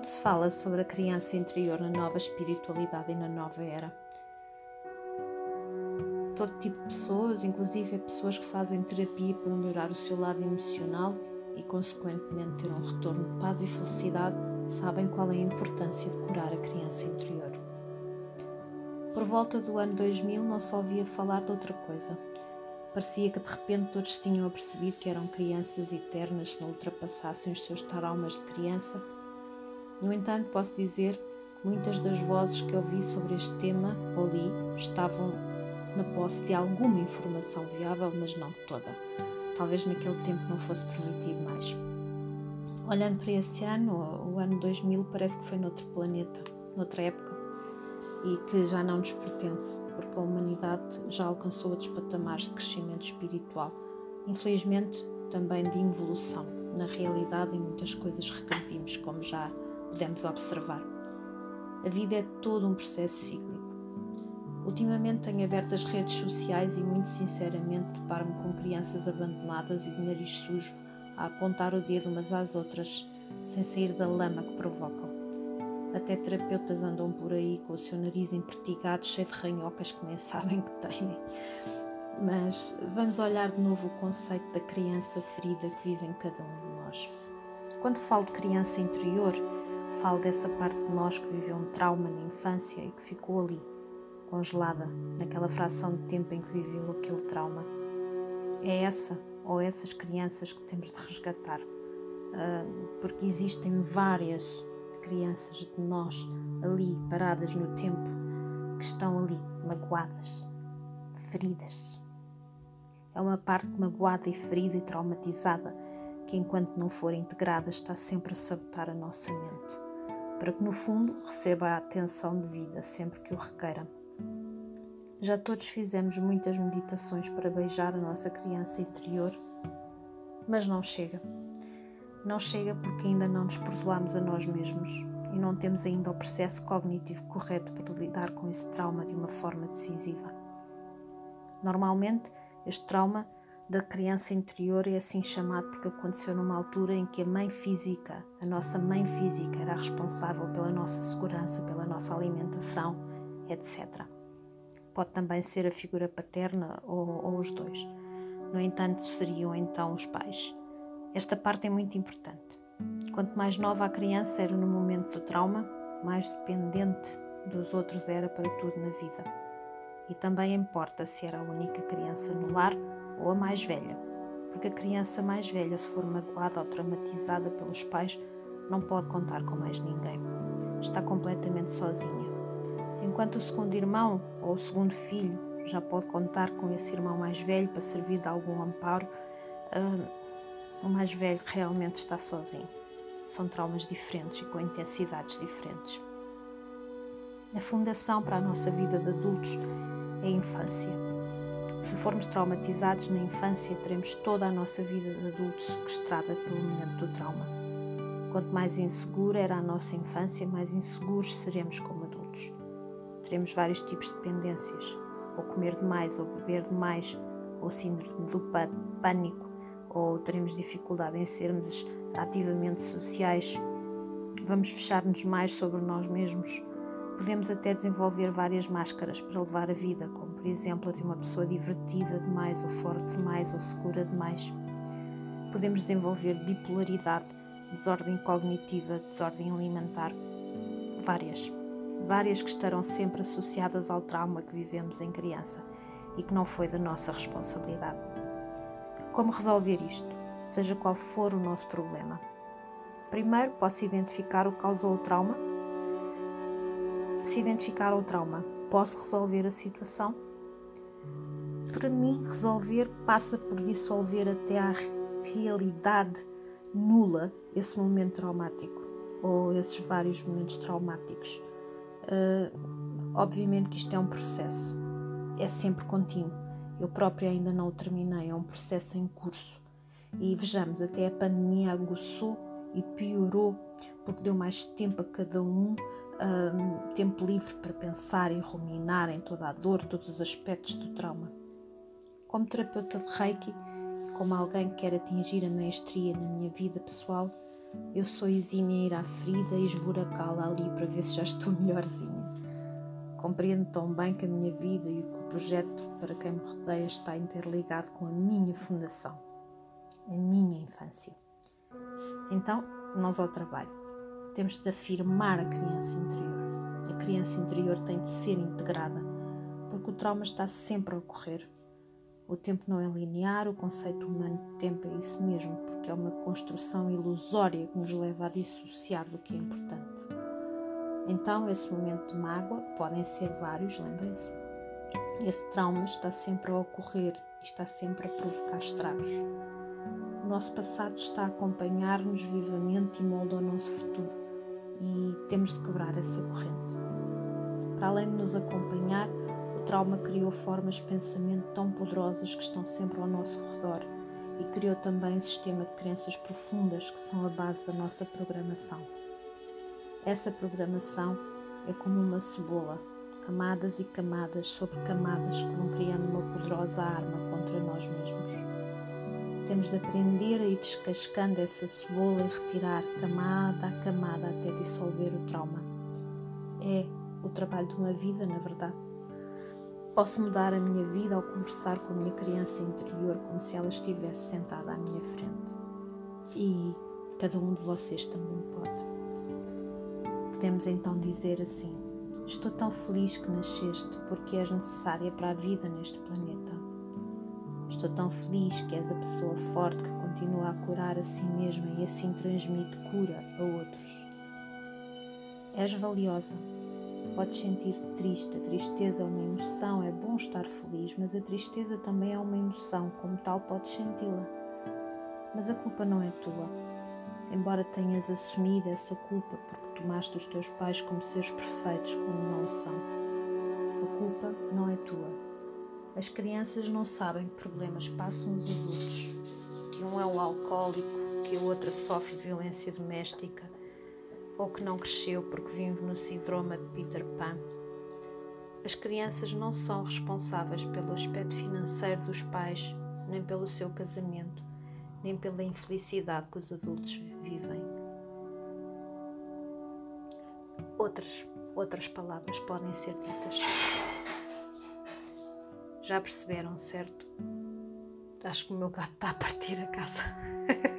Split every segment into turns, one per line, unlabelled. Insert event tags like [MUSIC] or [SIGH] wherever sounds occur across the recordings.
Muito se fala sobre a criança interior na nova espiritualidade e na nova era. Todo tipo de pessoas, inclusive pessoas que fazem terapia para melhorar o seu lado emocional e, consequentemente, ter um retorno de paz e felicidade, sabem qual é a importância de curar a criança interior. Por volta do ano 2000 não se ouvia falar de outra coisa. Parecia que de repente todos tinham percebido que eram crianças eternas se não ultrapassassem os seus traumas de criança no entanto, posso dizer que muitas das vozes que ouvi sobre este tema ou li estavam na posse de alguma informação viável, mas não toda. Talvez naquele tempo não fosse permitido mais. Olhando para esse ano, o ano 2000 parece que foi noutro planeta, noutra época, e que já não nos pertence, porque a humanidade já alcançou outros patamares de crescimento espiritual. Infelizmente, também de evolução. Na realidade, em muitas coisas regredimos, como já podemos observar. A vida é todo um processo cíclico. Ultimamente tenho aberto as redes sociais e, muito sinceramente, deparo-me com crianças abandonadas e de nariz sujo a apontar o dedo umas às outras, sem sair da lama que provocam. Até terapeutas andam por aí com o seu nariz empertigado, cheio de ranhocas que nem [LAUGHS] sabem que têm. Mas vamos olhar de novo o conceito da criança ferida que vive em cada um de nós. Quando falo de criança interior, Falo dessa parte de nós que viveu um trauma na infância e que ficou ali, congelada, naquela fração de tempo em que viveu aquele trauma. É essa ou essas crianças que temos de resgatar, ah, porque existem várias crianças de nós ali, paradas no tempo, que estão ali, magoadas, feridas. É uma parte magoada e ferida e traumatizada que, enquanto não for integrada, está sempre a sabotar a nossa mente para que no fundo receba a atenção devida sempre que o requeira. Já todos fizemos muitas meditações para beijar a nossa criança interior, mas não chega. Não chega porque ainda não nos perdoamos a nós mesmos e não temos ainda o processo cognitivo correto para lidar com esse trauma de uma forma decisiva. Normalmente, este trauma da criança interior é assim chamado porque aconteceu numa altura em que a mãe física, a nossa mãe física, era responsável pela nossa segurança, pela nossa alimentação, etc. Pode também ser a figura paterna ou, ou os dois. No entanto, seriam então os pais. Esta parte é muito importante. Quanto mais nova a criança era no momento do trauma, mais dependente dos outros era para tudo na vida. E também importa se era a única criança no lar ou a mais velha, porque a criança mais velha, se for magoada ou traumatizada pelos pais, não pode contar com mais ninguém. Está completamente sozinha. Enquanto o segundo irmão ou o segundo filho já pode contar com esse irmão mais velho para servir de algum amparo, uh, o mais velho realmente está sozinho. São traumas diferentes e com intensidades diferentes. A fundação para a nossa vida de adultos é a infância. Se formos traumatizados na infância, teremos toda a nossa vida de adultos estrada pelo momento do trauma. Quanto mais insegura era a nossa infância, mais inseguros seremos como adultos. Teremos vários tipos de dependências, ou comer demais, ou beber demais, ou síndrome do pânico, ou teremos dificuldade em sermos ativamente sociais. Vamos fechar-nos mais sobre nós mesmos Podemos até desenvolver várias máscaras para levar a vida, como por exemplo de uma pessoa divertida demais, ou forte demais, ou segura demais. Podemos desenvolver bipolaridade, desordem cognitiva, desordem alimentar, várias. Várias que estarão sempre associadas ao trauma que vivemos em criança e que não foi da nossa responsabilidade. Como resolver isto, seja qual for o nosso problema? Primeiro, posso identificar o que causou o trauma se identificar o trauma, posso resolver a situação? Para mim, resolver passa por dissolver até a realidade nula esse momento traumático ou esses vários momentos traumáticos. Uh, obviamente que isto é um processo, é sempre contínuo. Eu própria ainda não o terminei, é um processo em curso. E vejamos, até a pandemia aguçou e piorou porque deu mais tempo a cada um um, tempo livre para pensar e ruminar em toda a dor, todos os aspectos do trauma. Como terapeuta de Reiki, como alguém que quer atingir a maestria na minha vida pessoal, eu sou exímia a ir à ferida e esburacá-la ali para ver se já estou [LAUGHS] melhorzinha. Compreendo tão bem que a minha vida e o projeto para quem me rodeia está interligado com a minha fundação, a minha infância. Então, nós ao trabalho, temos de afirmar a criança interior. A criança interior tem de ser integrada, porque o trauma está sempre a ocorrer. O tempo não é linear, o conceito humano de tempo é isso mesmo, porque é uma construção ilusória que nos leva a dissociar do que é importante. Então, esse momento de mágoa, que podem ser vários, lembrem-se, esse trauma está sempre a ocorrer e está sempre a provocar estragos. Nosso passado está a acompanhar-nos vivamente e molda o nosso futuro e temos de quebrar essa corrente. Para além de nos acompanhar, o trauma criou formas de pensamento tão poderosas que estão sempre ao nosso redor e criou também um sistema de crenças profundas que são a base da nossa programação. Essa programação é como uma cebola, camadas e camadas sobre camadas que vão criando uma poderosa arma contra nós mesmos. Temos de aprender a ir descascando essa cebola e retirar camada a camada até dissolver o trauma. É o trabalho de uma vida, na verdade. Posso mudar a minha vida ao conversar com a minha criança interior como se ela estivesse sentada à minha frente. E cada um de vocês também pode. Podemos então dizer assim: Estou tão feliz que nasceste porque és necessária para a vida neste planeta. Estou tão feliz que és a pessoa forte que continua a curar a si mesma e assim transmite cura a outros. És valiosa. Podes sentir triste. A tristeza é uma emoção, é bom estar feliz, mas a tristeza também é uma emoção, como tal podes senti-la. Mas a culpa não é tua embora tenhas assumido essa culpa porque tomaste os teus pais como seres perfeitos quando não são. A culpa não é tua. As crianças não sabem que problemas passam os adultos, que um é o alcoólico, que a outra sofre violência doméstica ou que não cresceu porque vive no síndrome de Peter Pan. As crianças não são responsáveis pelo aspecto financeiro dos pais, nem pelo seu casamento nem pela infelicidade que os adultos vivem. Outras, outras palavras podem ser ditas. Já perceberam, certo? Acho que o meu gato está a partir a casa.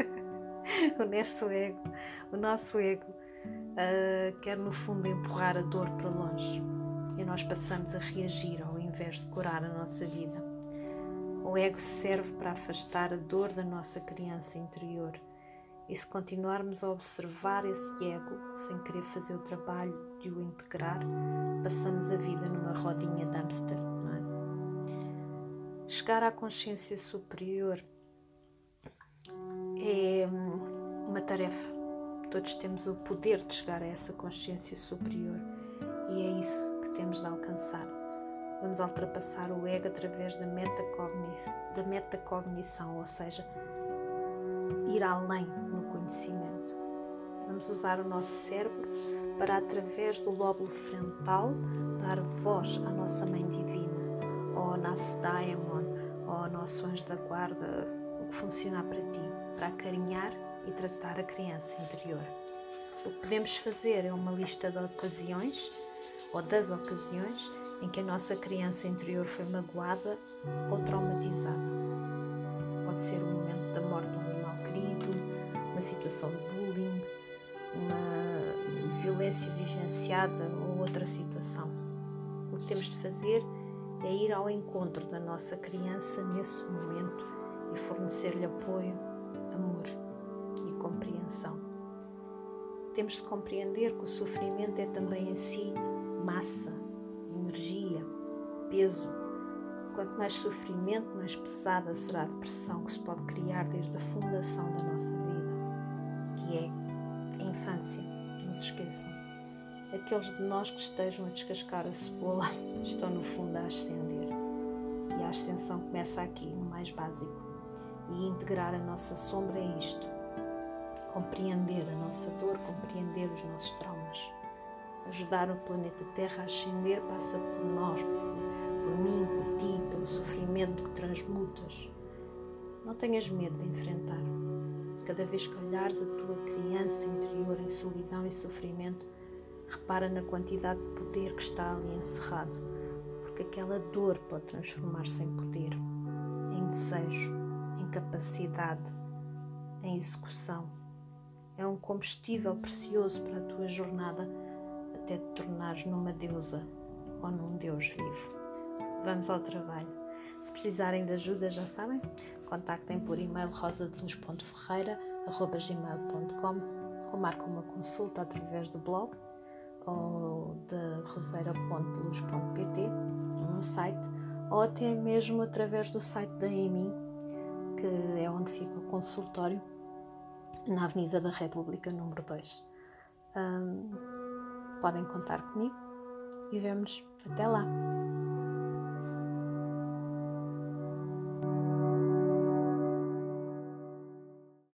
[LAUGHS] o nosso ego, o nosso ego uh, quer no fundo empurrar a dor para longe e nós passamos a reagir ao invés de curar a nossa vida. O ego serve para afastar a dor da nossa criança interior. E se continuarmos a observar esse ego sem querer fazer o trabalho de o integrar, passamos a vida numa rodinha de hamster. Chegar à consciência superior é uma tarefa. Todos temos o poder de chegar a essa consciência superior e é isso que temos de alcançar. Vamos ultrapassar o ego através da metacognição, da metacognição, ou seja, ir além no conhecimento. Vamos usar o nosso cérebro para, através do lóbulo frontal, dar voz à nossa Mãe Divina, ao nosso Daemon, ao nosso anjo da guarda, o que funcionar para ti, para acarinhar e tratar a criança interior. O que podemos fazer é uma lista de ocasiões, ou das ocasiões, em que a nossa criança interior foi magoada ou traumatizada. Pode ser o momento da morte de um animal querido, uma situação de bullying, uma violência vivenciada ou outra situação. O que temos de fazer é ir ao encontro da nossa criança nesse momento e fornecer-lhe apoio, amor e compreensão. Temos de compreender que o sofrimento é também em si massa energia, peso. Quanto mais sofrimento, mais pesada será a depressão que se pode criar desde a fundação da nossa vida, que é a infância. Não se esqueçam. Aqueles de nós que estejam a descascar a cebola [LAUGHS] estão no fundo a ascender. E a ascensão começa aqui, no mais básico. E integrar a nossa sombra é isto: compreender a nossa dor, compreender os nossos traumas Ajudar o planeta Terra a ascender passa por nós, por, por mim, por ti, pelo sofrimento que transmutas. Não tenhas medo de enfrentar. Cada vez que olhares a tua criança interior em solidão e sofrimento, repara na quantidade de poder que está ali encerrado, porque aquela dor pode transformar-se em poder, em desejo, em capacidade, em execução. É um combustível precioso para a tua jornada até te tornares numa deusa ou num deus vivo. Vamos ao trabalho. Se precisarem de ajuda, já sabem, contactem por e-mail rosadeluz.ferreira.gmail.com ou marquem uma consulta através do blog ou de roseira.luz.pt no site ou até mesmo através do site da EMI, que é onde fica o consultório, na Avenida da República, número 2. Um, podem contar comigo e vemos até lá.